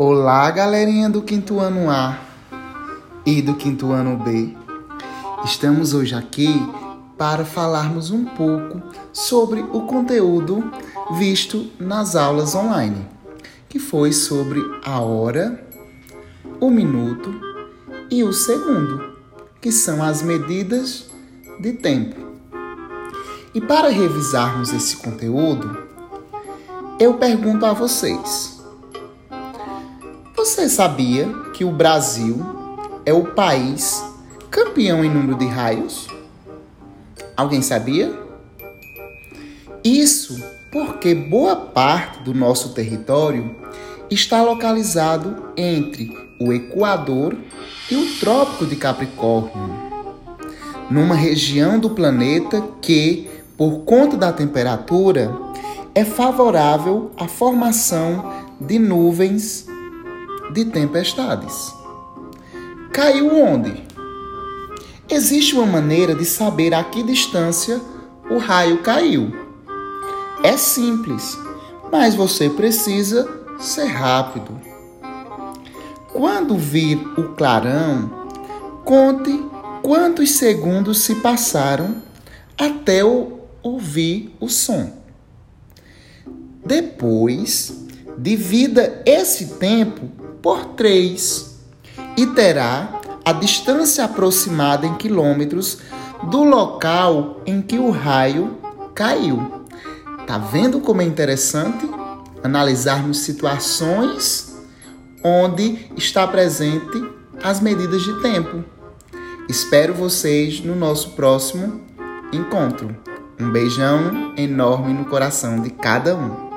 Olá, galerinha do quinto ano A e do quinto ano B. Estamos hoje aqui para falarmos um pouco sobre o conteúdo visto nas aulas online, que foi sobre a hora, o minuto e o segundo, que são as medidas de tempo. E para revisarmos esse conteúdo, eu pergunto a vocês: Você sabia que o Brasil é o país campeão em número de raios? Alguém sabia? Isso porque boa parte do nosso território está localizado entre o Equador e o Trópico de Capricórnio, numa região do planeta que, por conta da temperatura, é favorável à formação de nuvens de tempestades. Caiu onde? Existe uma maneira de saber a que distância o raio caiu. É simples, mas você precisa ser rápido. Quando vir o clarão, conte quantos segundos se passaram até ouvir o som. Depois, divida esse tempo por 3 e terá a distância aproximada em quilômetros do local em que o raio caiu. Tá vendo como é interessante analisarmos situações onde está presente as medidas de tempo? Espero vocês no nosso próximo encontro. Um beijão enorme no coração de cada um.